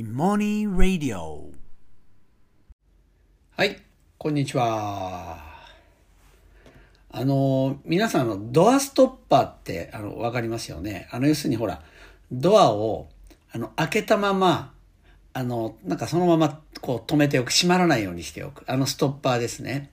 Imoni Radio はい、こんにちは。あの、皆さんのドアストッパーって、あの、わかりますよね。あの、要するにほら、ドアを、あの、開けたまま、あの、なんかそのまま、こう、止めておく。閉まらないようにしておく。あの、ストッパーですね。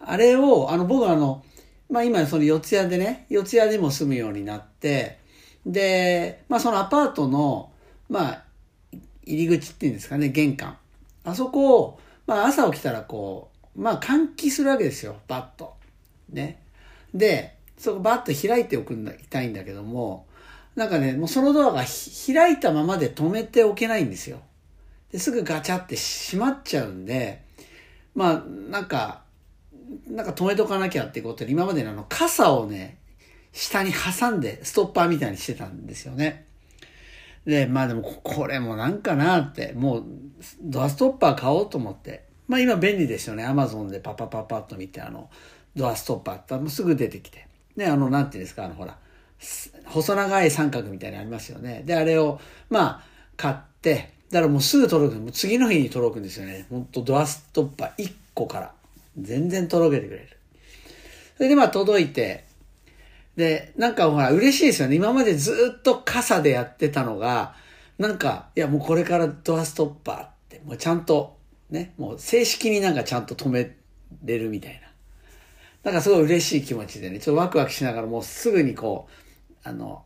あれを、あの、僕はあの、まあ今、その四谷でね、四谷でも住むようになって、で、まあそのアパートの、まあ、入り口っていうんですかね、玄関。あそこを、まあ朝起きたらこう、まあ換気するわけですよ、バッと。ね。で、そこバッと開いておくんだ、いたいんだけども、なんかね、もうそのドアが開いたままで止めておけないんですよ。ですぐガチャって閉まっちゃうんで、まあなんか、なんか止めとかなきゃってことで、今までのあの傘をね、下に挟んでストッパーみたいにしてたんですよね。で、まあでもこれもなんかなって、もうドアストッパー買おうと思って。まあ今便利ですよね。アマゾンでパパパパッと見て、あの、ドアストッパーってすぐ出てきて。で、あの、なんていうんですか、あの、ほら、細長い三角みたいなのありますよね。で、あれを、まあ、買って、だからもうすぐ届く。もう次の日に届くんですよね。ほんとドアストッパー1個から。全然届けてくれる。それでまあ届いて、で、なんかほら、嬉しいですよね。今までずっと傘でやってたのが、なんか、いやもうこれからドアストッパーって、もうちゃんと、ね、もう正式になんかちゃんと止めれるみたいな。なんかすごい嬉しい気持ちでね、ちょっとワクワクしながらもうすぐにこう、あの、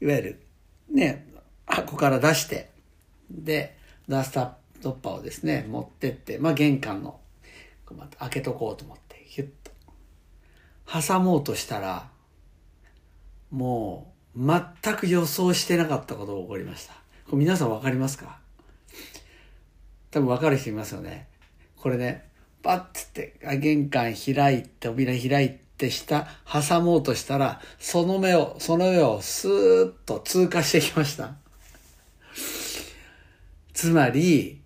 いわゆる、ね、箱から出して、で、ドアストッパーをですね、持ってって、まあ玄関の、こうまた開けとこうと思って、ヒュッと。挟もうとしたら、もう、全く予想してなかったことが起こりました。これ皆さんわかりますか？多分わかる人いますよね。これね、パッつって、玄関開いて、扉開いて下、挟もうとしたら、その目を、その上をスーッと通過してきました。つまり、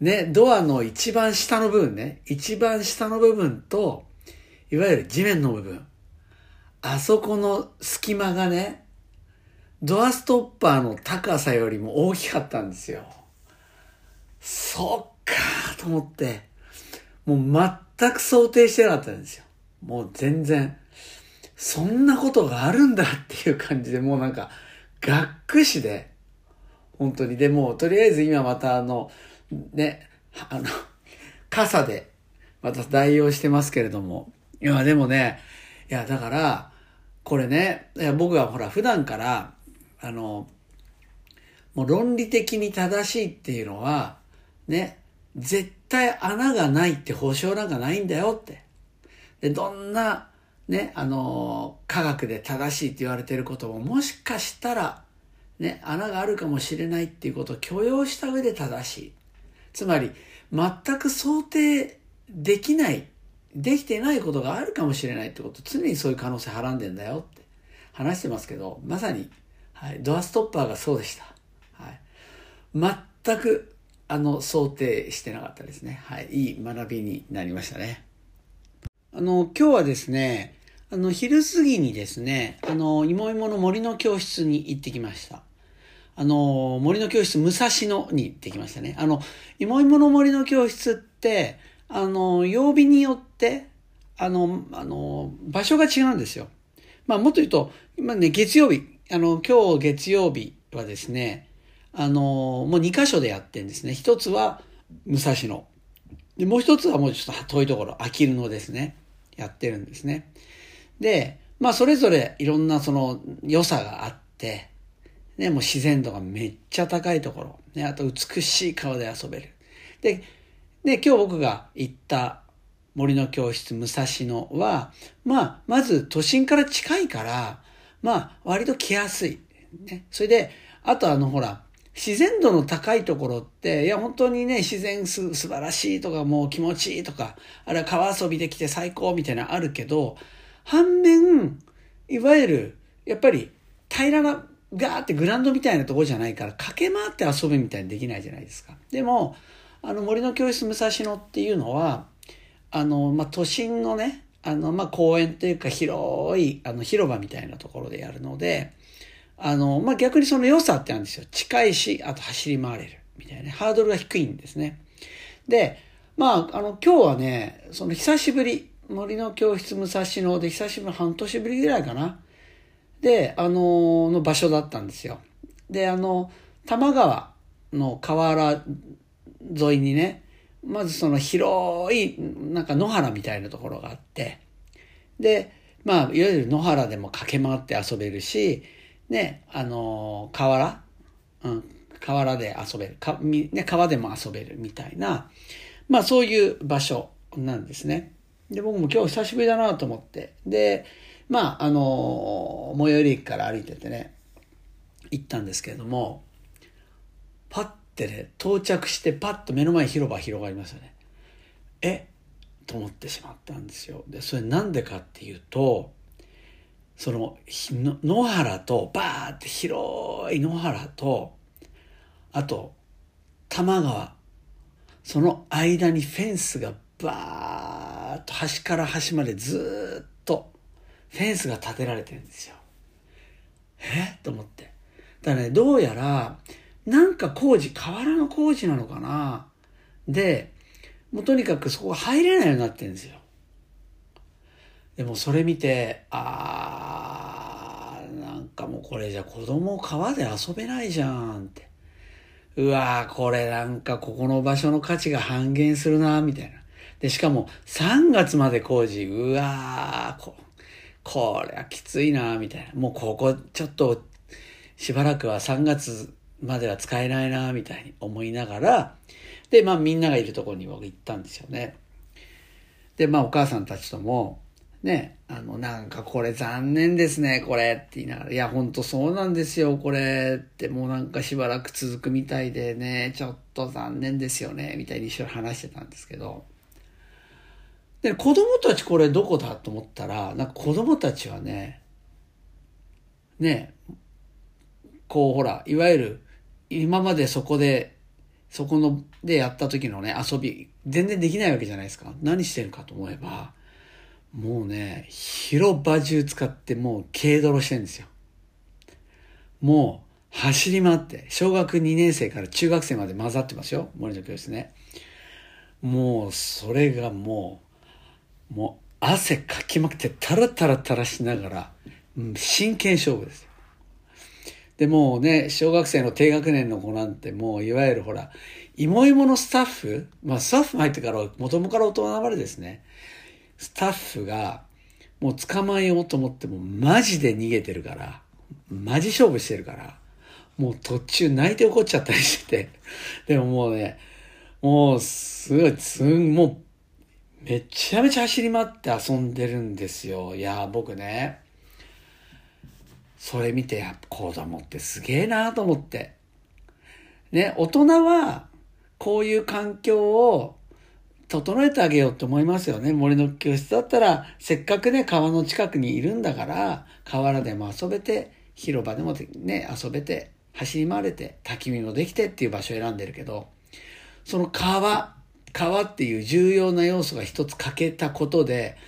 ね、ドアの一番下の部分ね、一番下の部分と、いわゆる地面の部分。あそこの隙間がね、ドアストッパーの高さよりも大きかったんですよ。そっかーと思って、もう全く想定してなかったんですよ。もう全然、そんなことがあるんだっていう感じで、もうなんか、がっくしで、本当に。でも、とりあえず今またあの、ね、あの、傘で、また代用してますけれども。いや、でもね、いや、だから、これね、いや僕はほら、普段から、あの、もう論理的に正しいっていうのは、ね、絶対穴がないって保証なんかないんだよって。で、どんな、ね、あの、科学で正しいって言われてることも、もしかしたら、ね、穴があるかもしれないっていうことを許容した上で正しい。つまり、全く想定できない、できてないことがあるかもしれないってこと、常にそういう可能性はらんでんだよって話してますけど、まさに、はい、ドアストッパーがそうでした。はい。全く、あの、想定してなかったですね。はい。いい学びになりましたね。あの、今日はですね、あの、昼過ぎにですね、あの、いもいもの森の教室に行ってきました。あの、森の教室、武蔵野に行ってきましたね。あの、いもいもの森の教室って、あの、曜日によって、あの、あの、場所が違うんですよ。まあ、もっと言うと、今ね、月曜日、あの、今日月曜日はですね、あの、もう2箇所でやってんですね。一つは武蔵野。で、もう一つはもうちょっと遠いところ、あきる野ですね。やってるんですね。で、まあそれぞれいろんなその良さがあって、ね、もう自然度がめっちゃ高いところ、ね、あと美しい川で遊べる。で、で、今日僕が行った森の教室武蔵野は、まあ、まず都心から近いから、まあ、割と来やすい。ね。それで、あとあの、ほら、自然度の高いところって、いや、本当にね、自然す素晴らしいとか、もう気持ちいいとか、あれは川遊びできて最高みたいなあるけど、反面、いわゆる、やっぱり、平らな、ガーってグランドみたいなところじゃないから、駆け回って遊ぶみたいにできないじゃないですか。でも、あの、森の教室武蔵野っていうのは、あの、まあ、都心のね、あの、まあ、公園というか広い、あの、広場みたいなところでやるので、あの、まあ、逆にその良さってあるんですよ。近いし、あと走り回れる。みたいなね、ハードルが低いんですね。で、まあ、あの、今日はね、その久しぶり、森の教室武蔵野で久しぶり、半年ぶりぐらいかな。で、あの、の場所だったんですよ。で、あの、多摩川の河原沿いにね、まずその広い、なんか野原みたいなところがあって、で、まあ、いわゆる野原でも駆け回って遊べるし、ね、あの、河原、うん、河原で遊べる、かね、川でも遊べるみたいな、まあそういう場所なんですね。で、僕も今日久しぶりだなと思って、で、まあ、あの、最寄り駅から歩いててね、行ったんですけれども、パッてね、到着してパッと目の前広場広がりますよね。え？と思ってしまったんですよ。で、それなんでかっていうと、その、野原と、バーって広い野原と、あと、多摩川、その間にフェンスがバーッと端から端までずっとフェンスが立てられてるんですよ。え？と思って。だからね、どうやら、なんか工事、河原の工事なのかな？で、もうとにかくそこが入れないようになってるんですよ。でもそれ見て、あー、なんかもうこれじゃ子供川で遊べないじゃんって。うわー、これなんかここの場所の価値が半減するな、みたいな。で、しかも3月まで工事、うわー、こ、これはきついな、みたいな。もうここちょっとしばらくは3月までは使えないな、みたいに思いながら、で、まあみんながいるところに僕行ったんですよね。で、まあお母さんたちとも、ね、あの、なんかこれ残念ですね、これって言いながら、いや、ほんとそうなんですよ、これってもうなんかしばらく続くみたいでね、ちょっと残念ですよね、みたいに一緒に話してたんですけど、で、子供たちこれどこだと思ったら、なんか子供たちはね、ね、こうほら、いわゆる今までそこで、そこのでやった時のね、遊び、全然できないわけじゃないですか。何してるかと思えば、もうね、広場中使ってもう軽泥してるんですよ。もう走り回って、小学2年生から中学生まで混ざってますよ。森の教室ね。もうそれがもう、もう汗かきまくってタラタラタラしながら、真剣勝負です。で、もうね、小学生の低学年の子なんてもう、いわゆるほら、芋芋のスタッフ、まあスタッフ入ってから、元々から大人までですね、スタッフが、もう捕まえようと思っても、マジで逃げてるから、マジ勝負してるから、もう途中泣いて怒っちゃったりしてて、でももうね、もう、すごい、すん、もう、めちゃめちゃ走り回って遊んでるんですよ。いや、僕ね、それ見て、やっぱ子供ってすげえなと思って。ね、大人は、こういう環境を整えてあげようと思いますよね。森の教室だったら、せっかくね、川の近くにいるんだから、河原でも遊べて、広場でもね、遊べて、走り回れて、焚き火もできてっていう場所を選んでるけど、その川、川っていう重要な要素が一つ欠けたことで、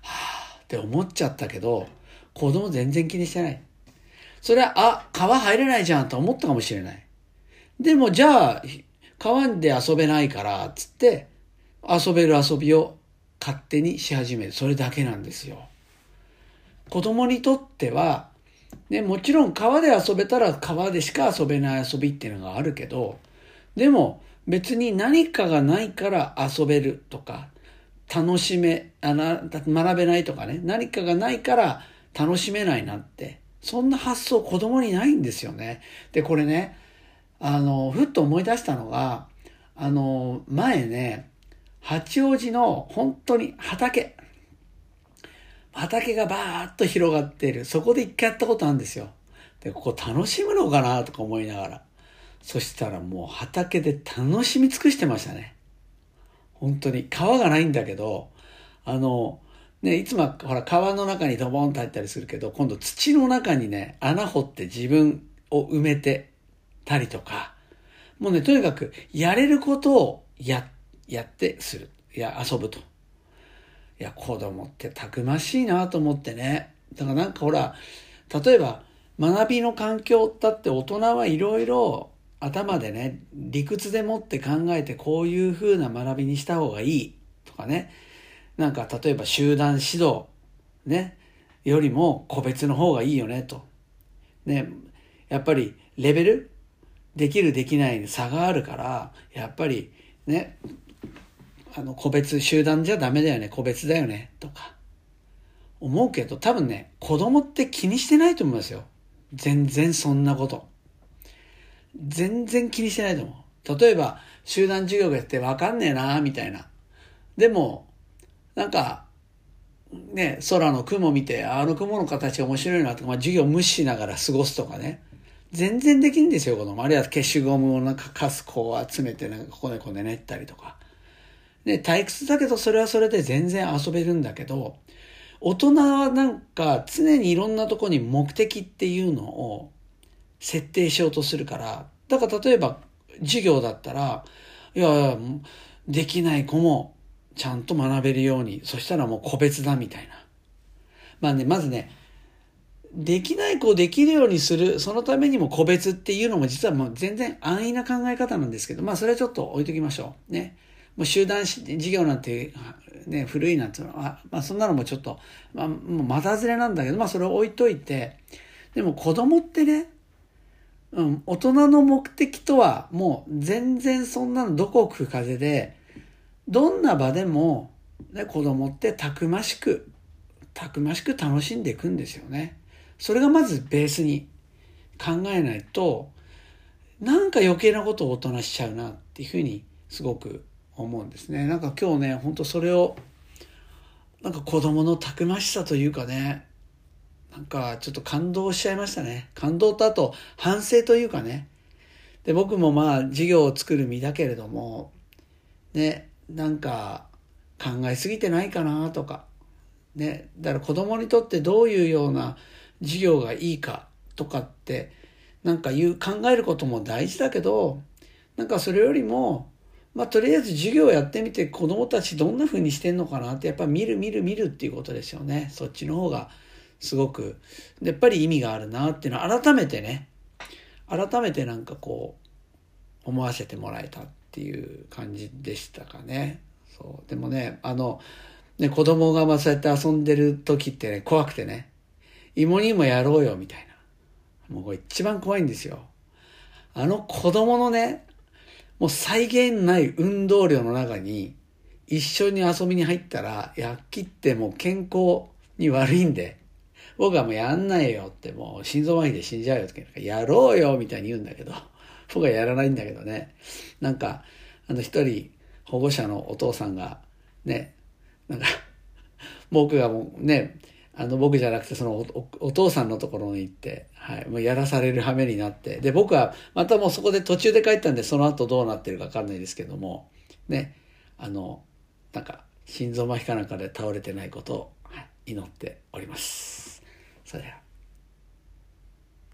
はぁって思っちゃったけど、子供全然気にしてない。それは、あ、川入れないじゃんと思ったかもしれない。でも、じゃあ、川で遊べないから、つって、遊べる遊びを勝手にし始める。それだけなんですよ。子供にとっては、ね、もちろん川で遊べたら川でしか遊べない遊びっていうのがあるけど、でも別に何かがないから遊べるとか、楽しめ、あな学べないとかね、何かがないから楽しめないなんて、そんな発想子供にないんですよね。で、これね、あの、ふっと思い出したのが、あの、前ね、八王子の本当に畑、畑がバーッと広がっている。そこで一回やったことあるんですよ。で、ここ楽しむのかなとか思いながら。そしたらもう畑で楽しみ尽くしてましたね。本当に。川がないんだけど、あの、ね、いつもほら川の中にドボンと入ったりするけど、今度土の中にね、穴掘って自分を埋めてたりとか、もうね、とにかくやれることをや、やってする。いや、遊ぶと。いや、子供ってたくましいなと思ってね。だからなんかほら、例えば学びの環境だって大人はいろいろ頭でね、理屈でもって考えてこういう風な学びにした方がいいとかね、なんか例えば集団指導、ね、よりも個別の方がいいよねと。ね、やっぱりレベルできるできないに差があるから、やっぱりね、あの個別集団じゃダメだよね、個別だよね、とか。思うけど、多分ね、子供って気にしてないと思いますよ。全然そんなこと。全然気にしてないと思う。例えば、集団授業やってわかんねえな、みたいな。でも、なんか、ね、空の雲見て、あの雲の形面白いなとか、まあ、授業無視しながら過ごすとかね。全然できるんですよ、子供。あるいは消しゴムをなんかカスこう集めて、なんかここでこね練ったりとか。で、退屈だけど、それはそれで全然遊べるんだけど、大人はなんか常にいろんなとこに目的っていうのを設定しようとするから、だから例えば授業だったら、いや、できない子もちゃんと学べるように、そしたらもう個別だみたいな。まあね、まずね、できない子をできるようにする、そのためにも個別っていうのも実はもう全然安易な考え方なんですけど、まあそれはちょっと置いときましょう。ね。もう集団事業なんて、ね、古いなんていうのは、まあそんなのもちょっと、まあもうまたずれなんだけど、まあそれを置いといて、でも子供ってね、うん、大人の目的とはもう全然そんなのどこを吹く風で、どんな場でも、ね、子供ってたくましく、たくましく楽しんでいくんですよね。それがまずベースに考えないと、なんか余計なことを大人しちゃうなっていうふうにすごく思うんですね。なんか今日ね、ほんとそれを、なんか子供のたくましさというかね、なんかちょっと感動しちゃいましたね。感動とあと反省というかね。で、僕もまあ授業を作る身だけれども、ね、なんか考えすぎてないかなとか、ね、だから子供にとってどういうような授業がいいかとかって、なんか言う、考えることも大事だけど、なんかそれよりも、まあ、とりあえず授業やってみて子供たちどんな風にしてんのかなってやっぱ見る見る見るっていうことですよね。そっちの方がすごく、やっぱり意味があるなっていうのは改めてね、改めてなんかこう、思わせてもらえた。っていう感じでしたかね。そう。でもね、あの、ね、子供がまあそうやって遊んでる時ってね、怖くてね、芋にもやろうよみたいな。もうこれ一番怖いんですよ。あの子供のね、もう際限ない運動量の中に一緒に遊びに入ったら、やっきってもう健康に悪いんで、僕はもうやんないよってもう心臓麻痺で死んじゃうよってやろうよみたいに言うんだけど、僕はやらないんだけどね。なんか、あの一人保護者のお父さんがね、なんか、僕がもうね、あの僕じゃなくてそのお父さんのところに行って、はい、もうやらされる羽目になって、で、僕はまたもうそこで途中で帰ったんで、その後どうなってるかわかんないですけども、ね、あの、なんか、心臓麻痺かなんかで倒れてないことを、祈っております。それでは。